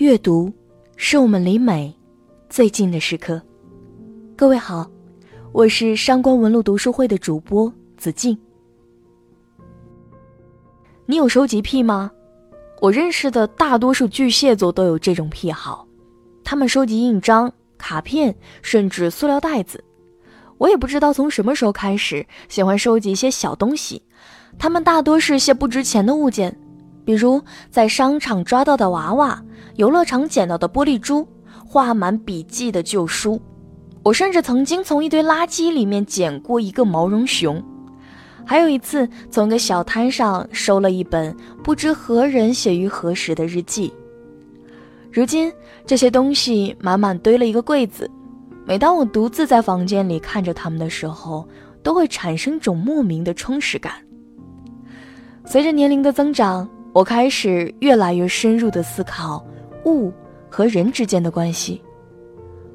阅读，是我们离美最近的时刻。各位好，我是上官文路读书会的主播子静。你有收集癖吗？我认识的大多数巨蟹座都有这种癖好，他们收集印章、卡片，甚至塑料袋子。我也不知道从什么时候开始喜欢收集一些小东西，它们大多是些不值钱的物件。比如在商场抓到的娃娃，游乐场捡到的玻璃珠，画满笔记的旧书。我甚至曾经从一堆垃圾里面捡过一个毛绒熊，还有一次从一个小摊上收了一本不知何人写于何时的日记。如今这些东西满满堆了一个柜子，每当我独自在房间里看着它们的时候，都会产生种莫名的充实感。随着年龄的增长。我开始越来越深入的思考物和人之间的关系。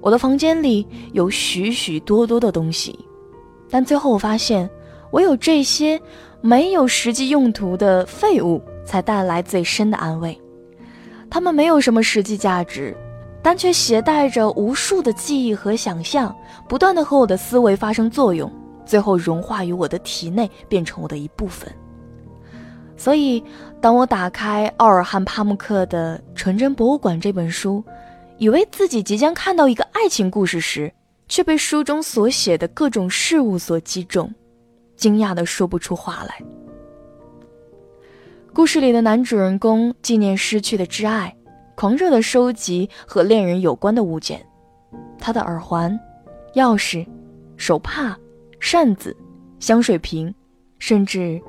我的房间里有许许多多的东西，但最后我发现，唯有这些没有实际用途的废物才带来最深的安慰。它们没有什么实际价值，但却携带着无数的记忆和想象，不断的和我的思维发生作用，最后融化于我的体内，变成我的一部分。所以，当我打开奥尔汉·帕慕克的《纯真博物馆》这本书，以为自己即将看到一个爱情故事时，却被书中所写的各种事物所击中，惊讶的说不出话来。故事里的男主人公纪念失去的挚爱，狂热的收集和恋人有关的物件，他的耳环、钥匙、手帕、扇子、香水瓶，甚至。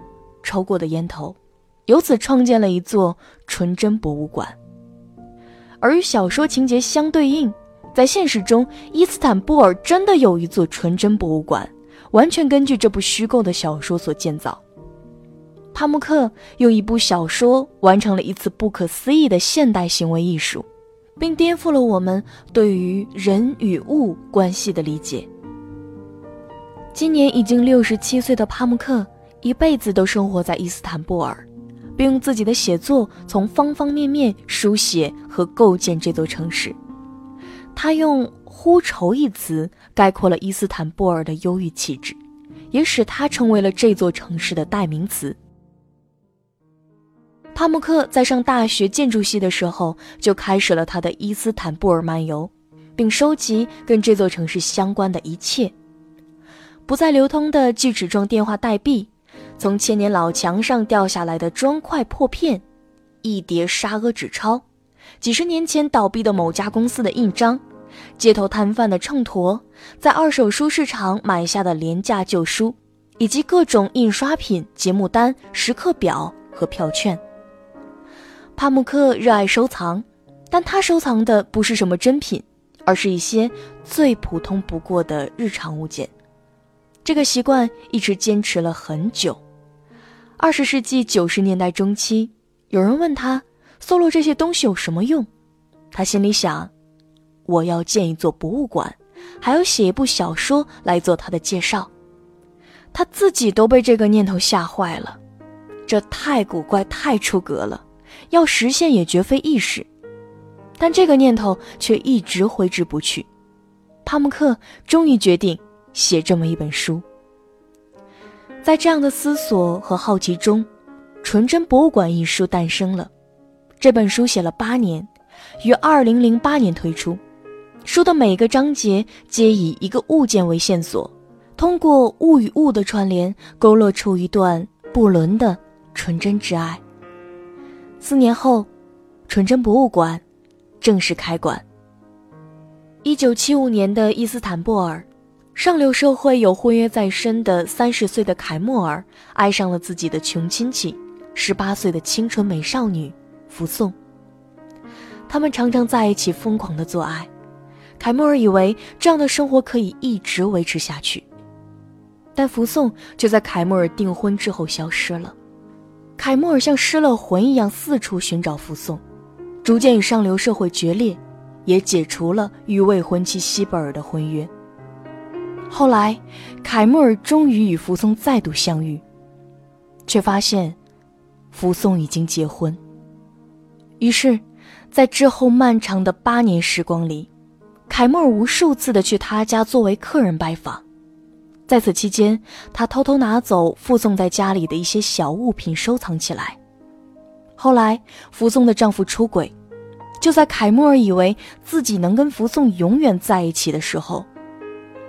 抽过的烟头，由此创建了一座纯真博物馆。而与小说情节相对应，在现实中，伊斯坦布尔真的有一座纯真博物馆，完全根据这部虚构的小说所建造。帕慕克用一部小说完成了一次不可思议的现代行为艺术，并颠覆了我们对于人与物关系的理解。今年已经六十七岁的帕慕克。一辈子都生活在伊斯坦布尔，并用自己的写作从方方面面书写和构建这座城市。他用“呼愁”一词概括了伊斯坦布尔的忧郁气质，也使他成为了这座城市的代名词。帕慕克在上大学建筑系的时候就开始了他的伊斯坦布尔漫游，并收集跟这座城市相关的一切：不再流通的锯齿状电话代币。从千年老墙上掉下来的砖块破片，一叠沙俄纸钞，几十年前倒闭的某家公司的印章，街头摊贩的秤砣，在二手书市场买下的廉价旧书，以及各种印刷品、节目单、时刻表和票券。帕慕克热爱收藏，但他收藏的不是什么珍品，而是一些最普通不过的日常物件。这个习惯一直坚持了很久。二十世纪九十年代中期，有人问他搜罗这些东西有什么用，他心里想：我要建一座博物馆，还要写一部小说来做他的介绍。他自己都被这个念头吓坏了，这太古怪、太出格了，要实现也绝非易事。但这个念头却一直挥之不去。帕慕克终于决定。写这么一本书，在这样的思索和好奇中，《纯真博物馆》一书诞生了。这本书写了八年，于二零零八年推出。书的每个章节皆以一个物件为线索，通过物与物的串联，勾勒出一段不伦的纯真之爱。四年后，纯真博物馆正式开馆。一九七五年的伊斯坦布尔。上流社会有婚约在身的三十岁的凯莫尔爱上了自己的穷亲戚，十八岁的清纯美少女福颂。他们常常在一起疯狂的做爱，凯莫尔以为这样的生活可以一直维持下去，但福颂却在凯莫尔订婚之后消失了。凯莫尔像失了魂一样四处寻找福颂，逐渐与上流社会决裂，也解除了与未婚妻西贝尔的婚约。后来，凯莫尔终于与福松再度相遇，却发现福松已经结婚。于是，在之后漫长的八年时光里，凯莫尔无数次的去他家作为客人拜访。在此期间，他偷偷拿走附送在家里的一些小物品，收藏起来。后来，福松的丈夫出轨，就在凯莫尔以为自己能跟福颂永远在一起的时候，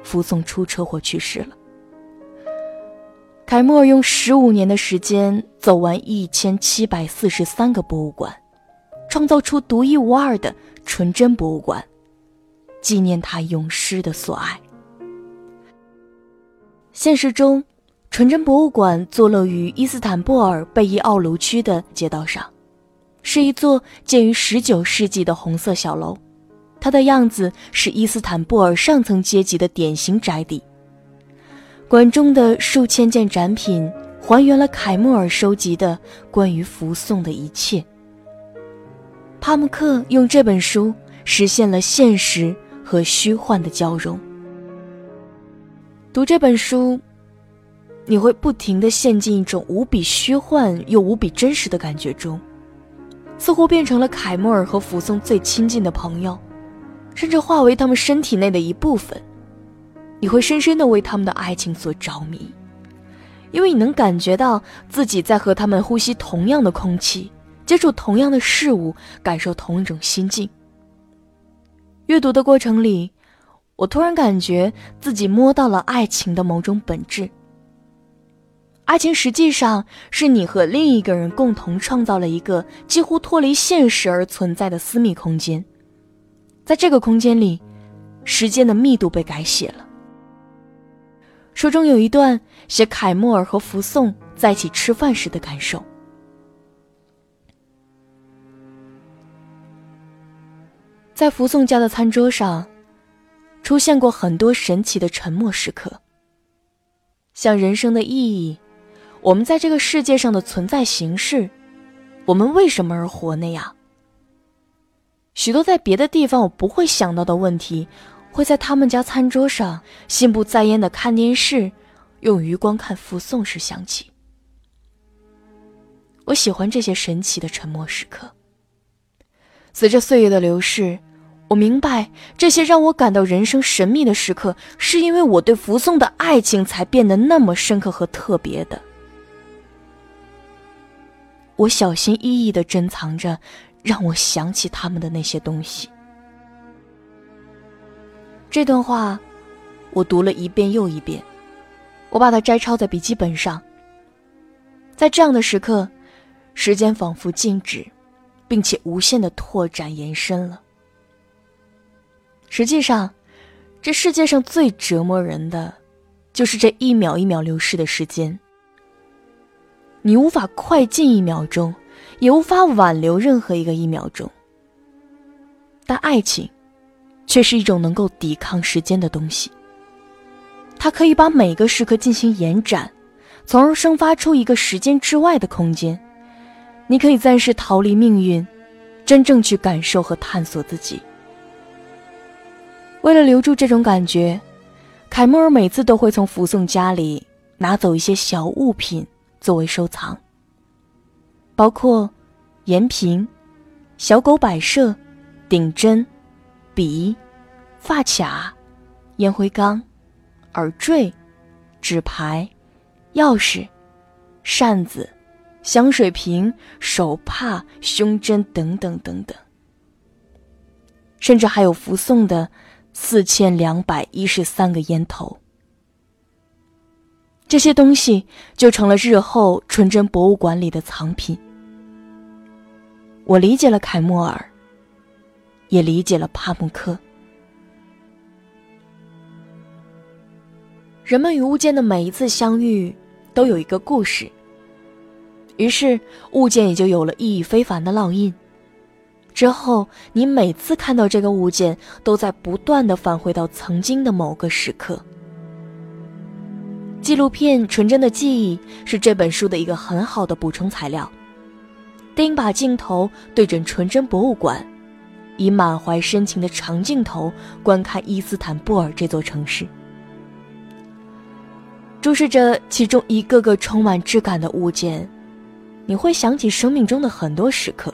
福颂出车祸去世了。凯莫尔用十五年的时间走完一千七百四十三个博物馆，创造出独一无二的纯真博物馆，纪念他永失的所爱。现实中，纯真博物馆坐落于伊斯坦布尔贝伊奥卢区的街道上，是一座建于19世纪的红色小楼，他的样子是伊斯坦布尔上层阶级的典型宅邸。馆中的数千件展品还原了凯莫尔收集的关于福送的一切。帕慕克用这本书实现了现实和虚幻的交融。读这本书，你会不停的陷进一种无比虚幻又无比真实的感觉中，似乎变成了凯莫尔和福颂最亲近的朋友，甚至化为他们身体内的一部分。你会深深的为他们的爱情所着迷，因为你能感觉到自己在和他们呼吸同样的空气，接触同样的事物，感受同一种心境。阅读的过程里，我突然感觉自己摸到了爱情的某种本质。爱情实际上是你和另一个人共同创造了一个几乎脱离现实而存在的私密空间，在这个空间里，时间的密度被改写了。书中有一段写凯莫尔和福颂在一起吃饭时的感受。在福颂家的餐桌上，出现过很多神奇的沉默时刻，像人生的意义，我们在这个世界上的存在形式，我们为什么而活那样。许多在别的地方我不会想到的问题。会在他们家餐桌上心不在焉的看电视，用余光看附送时想起。我喜欢这些神奇的沉默时刻。随着岁月的流逝，我明白这些让我感到人生神秘的时刻，是因为我对福颂的爱情才变得那么深刻和特别的。我小心翼翼的珍藏着，让我想起他们的那些东西。这段话，我读了一遍又一遍，我把它摘抄在笔记本上。在这样的时刻，时间仿佛静止，并且无限的拓展延伸了。实际上，这世界上最折磨人的，就是这一秒一秒流逝的时间。你无法快进一秒钟，也无法挽留任何一个一秒钟。但爱情。却是一种能够抵抗时间的东西。它可以把每个时刻进行延展，从而生发出一个时间之外的空间。你可以暂时逃离命运，真正去感受和探索自己。为了留住这种感觉，凯莫尔每次都会从福颂家里拿走一些小物品作为收藏，包括盐瓶、小狗摆设、顶针。笔、发卡、烟灰缸、耳坠、纸牌、钥匙、扇子、香水瓶、手帕、胸针等等等等，甚至还有附送的四千两百一十三个烟头。这些东西就成了日后纯真博物馆里的藏品。我理解了凯莫尔。也理解了帕慕克。人们与物件的每一次相遇都有一个故事，于是物件也就有了意义非凡的烙印。之后，你每次看到这个物件，都在不断的返回到曾经的某个时刻。纪录片《纯真的记忆》是这本书的一个很好的补充材料。电把镜头对准纯真博物馆。以满怀深情的长镜头观看伊斯坦布尔这座城市，注视着其中一个个充满质感的物件，你会想起生命中的很多时刻。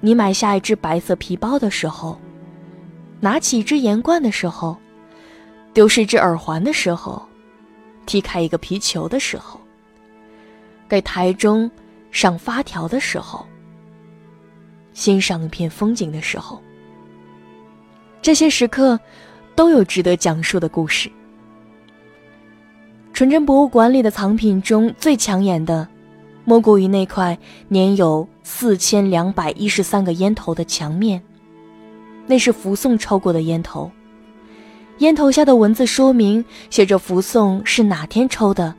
你买下一只白色皮包的时候，拿起一只盐罐的时候，丢失一只耳环的时候，踢开一个皮球的时候，给台中上发条的时候，欣赏一片风景的时候，这些时刻都有值得讲述的故事。纯真博物馆里的藏品中最抢眼的，莫过于那块年有四千两百一十三个烟头的墙面。那是福宋抽过的烟头，烟头下的文字说明写着福宋是哪天抽的，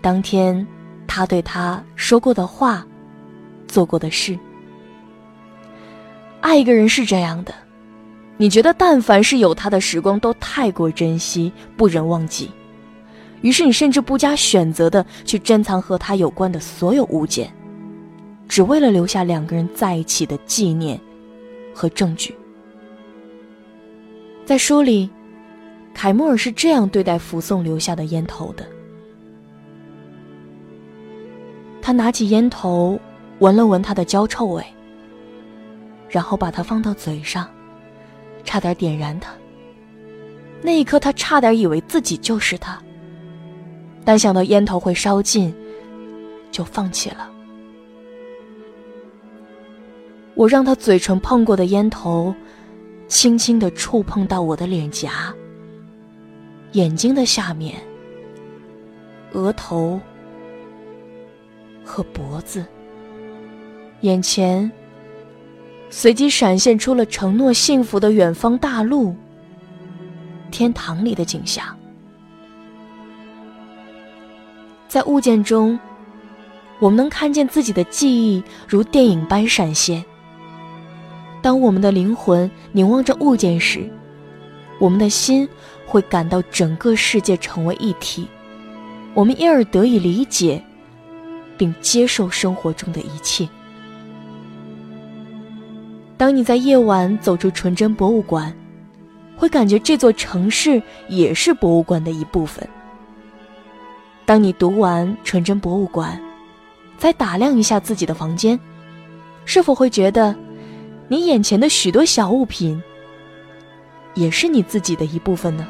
当天他对他说过的话，做过的事。爱一个人是这样的，你觉得但凡是有他的时光都太过珍惜，不忍忘记。于是你甚至不加选择的去珍藏和他有关的所有物件，只为了留下两个人在一起的纪念和证据。在书里，凯莫尔是这样对待福宋留下的烟头的：他拿起烟头，闻了闻它的焦臭味，然后把它放到嘴上，差点点燃它。那一刻，他差点以为自己就是他。但想到烟头会烧尽，就放弃了。我让他嘴唇碰过的烟头，轻轻的触碰到我的脸颊、眼睛的下面、额头和脖子，眼前随即闪现出了承诺幸福的远方大陆、天堂里的景象。在物件中，我们能看见自己的记忆如电影般闪现。当我们的灵魂凝望着物件时，我们的心会感到整个世界成为一体，我们因而得以理解，并接受生活中的一切。当你在夜晚走出纯真博物馆，会感觉这座城市也是博物馆的一部分。当你读完《纯真博物馆》，再打量一下自己的房间，是否会觉得，你眼前的许多小物品，也是你自己的一部分呢？